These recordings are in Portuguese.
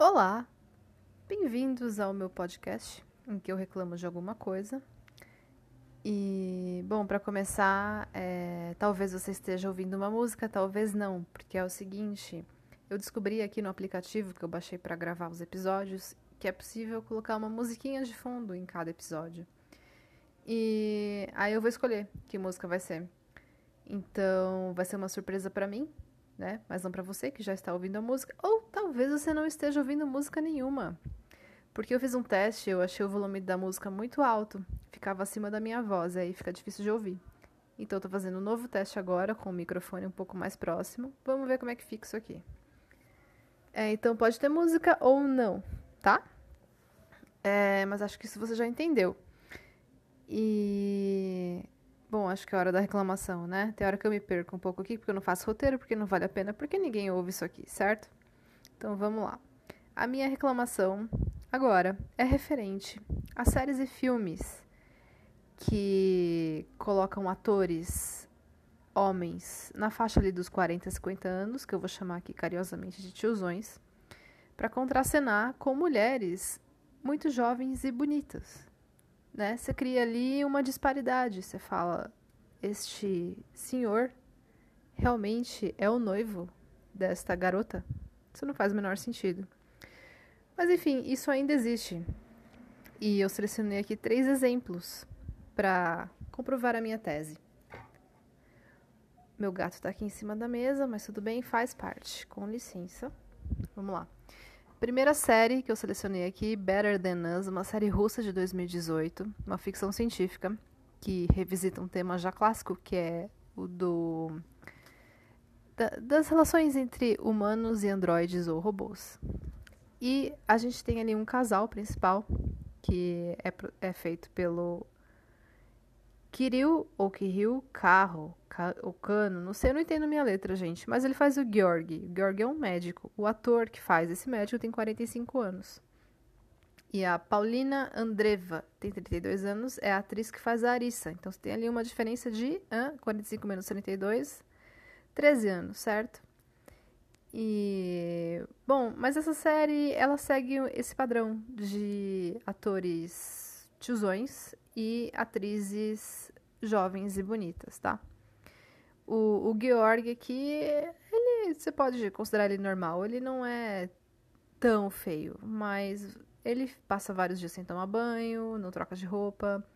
Olá, bem-vindos ao meu podcast em que eu reclamo de alguma coisa. E, bom, para começar, é, talvez você esteja ouvindo uma música, talvez não, porque é o seguinte: eu descobri aqui no aplicativo que eu baixei para gravar os episódios que é possível colocar uma musiquinha de fundo em cada episódio. E aí eu vou escolher que música vai ser. Então, vai ser uma surpresa para mim, né? Mas não para você que já está ouvindo a música, ou talvez você não esteja ouvindo música nenhuma. Porque eu fiz um teste, eu achei o volume da música muito alto, ficava acima da minha voz, aí fica difícil de ouvir. Então eu tô fazendo um novo teste agora com o microfone um pouco mais próximo. Vamos ver como é que fica isso aqui. É, então pode ter música ou não, tá? É, mas acho que isso você já entendeu. E Bom, acho que é hora da reclamação, né? Tem hora que eu me perco um pouco aqui, porque eu não faço roteiro, porque não vale a pena, porque ninguém ouve isso aqui, certo? Então vamos lá. A minha reclamação agora é referente a séries e filmes que colocam atores homens na faixa ali dos 40, 50 anos, que eu vou chamar aqui carinhosamente de tiozões, para contracenar com mulheres muito jovens e bonitas né? Você cria ali uma disparidade. Você fala, este senhor realmente é o noivo desta garota? Isso não faz o menor sentido. Mas enfim, isso ainda existe. E eu selecionei aqui três exemplos para comprovar a minha tese. Meu gato está aqui em cima da mesa, mas tudo bem, faz parte. Com licença. Vamos lá. Primeira série que eu selecionei aqui, Better Than Us, uma série russa de 2018, uma ficção científica que revisita um tema já clássico, que é o do da, das relações entre humanos e androides ou robôs. E a gente tem ali um casal principal que é, é feito pelo Kirill ou Kirill Carro, o Cano, não sei, eu não entendo minha letra, gente, mas ele faz o Georg. O Georg é um médico. O ator que faz esse médico tem 45 anos. E a Paulina Andreva tem 32 anos, é a atriz que faz a Arissa. Então você tem ali uma diferença de ah, 45 menos 32, 13 anos, certo? E bom, mas essa série ela segue esse padrão de atores tiozões e atrizes jovens e bonitas, tá? O, o Georg aqui, ele, você pode considerar ele normal. Ele não é tão feio, mas ele passa vários dias sem tomar banho, não troca de roupa.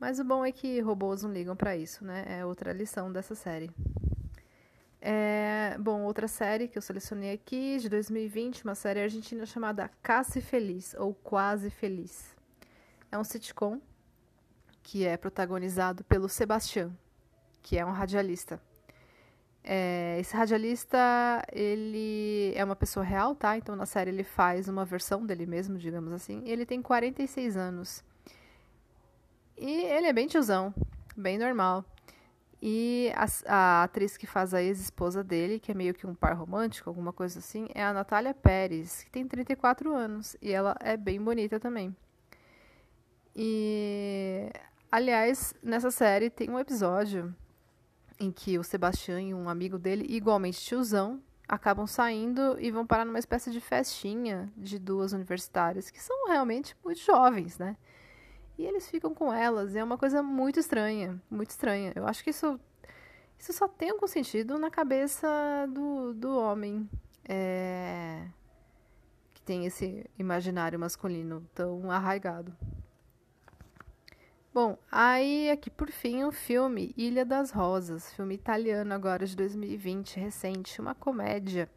Mas o bom é que robôs não ligam para isso, né? É outra lição dessa série. É, bom, outra série que eu selecionei aqui, de 2020, uma série argentina chamada Quase Feliz, ou Quase Feliz. É um sitcom que é protagonizado pelo Sebastião, que é um radialista. É, esse radialista, ele é uma pessoa real, tá? Então na série ele faz uma versão dele mesmo, digamos assim. Ele tem 46 anos. E ele é bem tiozão, bem normal. E a, a atriz que faz a ex-esposa dele, que é meio que um par romântico, alguma coisa assim, é a Natália Pérez, que tem 34 anos. E ela é bem bonita também. E Aliás, nessa série tem um episódio em que o Sebastião e um amigo dele, igualmente tiozão, acabam saindo e vão parar numa espécie de festinha de duas universitárias, que são realmente muito jovens, né? E eles ficam com elas, é uma coisa muito estranha, muito estranha. Eu acho que isso, isso só tem algum sentido na cabeça do, do homem é, que tem esse imaginário masculino tão arraigado. Bom, aí aqui por fim o filme Ilha das Rosas, filme italiano agora de 2020, recente, uma comédia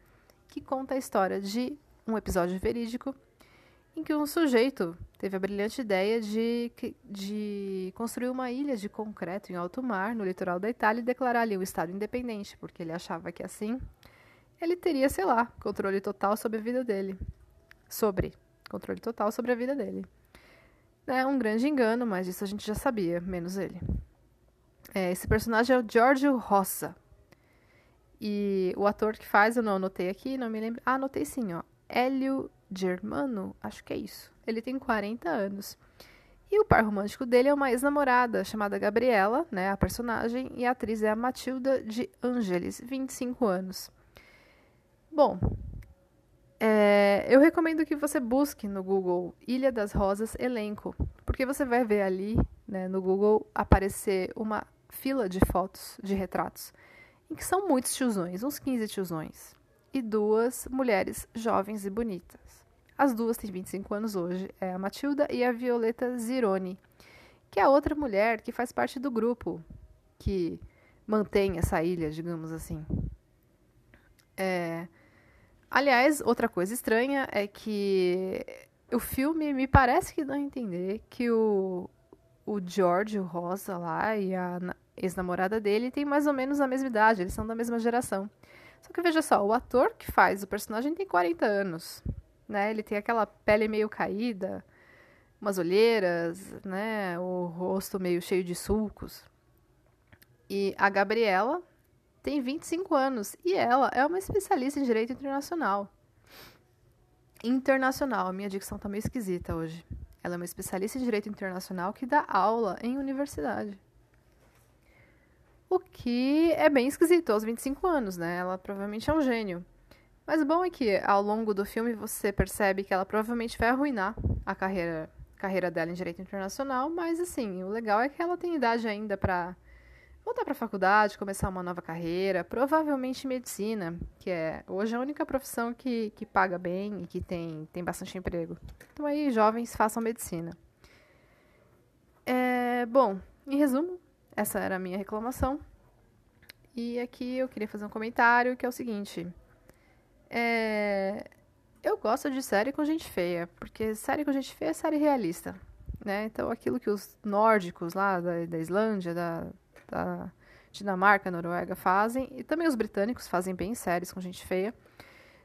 que conta a história de um episódio verídico em que um sujeito teve a brilhante ideia de, de construir uma ilha de concreto em alto mar, no litoral da Itália, e declarar ali um estado independente, porque ele achava que assim ele teria, sei lá, controle total sobre a vida dele. Sobre. Controle total sobre a vida dele. É um grande engano, mas isso a gente já sabia, menos ele. É, esse personagem é o Giorgio Rossa. E o ator que faz, eu não anotei aqui, não me lembro. Ah, anotei sim, ó. Hélio Germano, acho que é isso. Ele tem 40 anos. E o par romântico dele é uma ex-namorada chamada Gabriela, né, a personagem, e a atriz é a Matilda de Angelis, 25 anos. Bom, É, eu recomendo que você busque no Google Ilha das Rosas elenco, porque você vai ver ali, né, no Google, aparecer uma fila de fotos, de retratos, em que são muitos tiozões, uns 15 tiozões, e duas mulheres jovens e bonitas. As duas têm 25 anos hoje, é a Matilda e a Violeta Zironi, que é outra mulher que faz parte do grupo que mantém essa ilha, digamos assim. É... Aliás, outra coisa estranha é que o filme me parece que dá a entender que o, o George, o Rosa lá, e a ex-namorada dele têm mais ou menos a mesma idade, eles são da mesma geração. Só que veja só, o ator que faz o personagem tem 40 anos, né? Ele tem aquela pele meio caída, umas olheiras, né? O rosto meio cheio de sulcos. E a Gabriela tem 25 anos e ela é uma especialista em direito internacional. Internacional, minha dicção tá meio esquisita hoje. Ela é uma especialista em direito internacional que dá aula em universidade. O que é bem esquisito aos 25 anos, né? Ela provavelmente é um gênio. Mas o bom é que ao longo do filme você percebe que ela provavelmente vai arruinar a carreira, carreira dela em direito internacional, mas assim, o legal é que ela tem idade ainda para voltar para a faculdade, começar uma nova carreira, provavelmente medicina, que é hoje a única profissão que, que paga bem e que tem, tem bastante emprego. Então aí, jovens, façam medicina. É, bom, em resumo, essa era a minha reclamação. E aqui eu queria fazer um comentário que é o seguinte. É, eu gosto de série com gente feia, porque série com gente feia é série realista. Né? Então aquilo que os nórdicos lá da, da Islândia, da, da Dinamarca, Noruega fazem, e também os britânicos fazem bem séries com gente feia.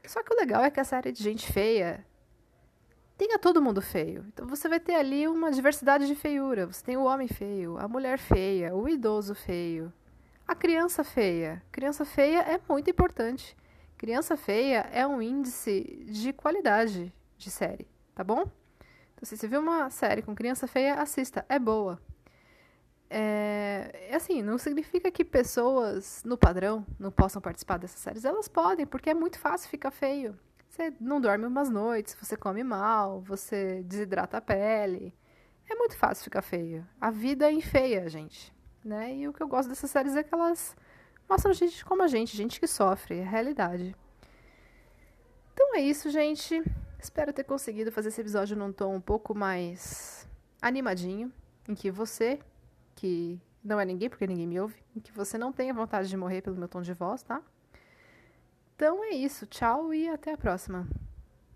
Só que o legal é que a série de gente feia tenha todo mundo feio. Então você vai ter ali uma diversidade de feiura. Você tem o homem feio, a mulher feia, o idoso feio, a criança feia. Criança feia é muito importante. Criança feia é um índice de qualidade de série, tá bom? Então, se você viu uma série com criança feia, assista, é boa. É, assim, não significa que pessoas no padrão não possam participar dessas séries. Elas podem, porque é muito fácil ficar feio. Você não dorme umas noites, você come mal, você desidrata a pele. É muito fácil ficar feio. A vida é enfeia, gente. Né? E o que eu gosto dessas séries é que elas mostram gente como a gente, gente que sofre, é a realidade. Então é isso, gente. Espero ter conseguido fazer esse episódio num tom um pouco mais animadinho, em que você que não é ninguém, porque ninguém me ouve, e que você não tenha vontade de morrer pelo meu tom de voz, tá? Então é isso. Tchau e até a próxima.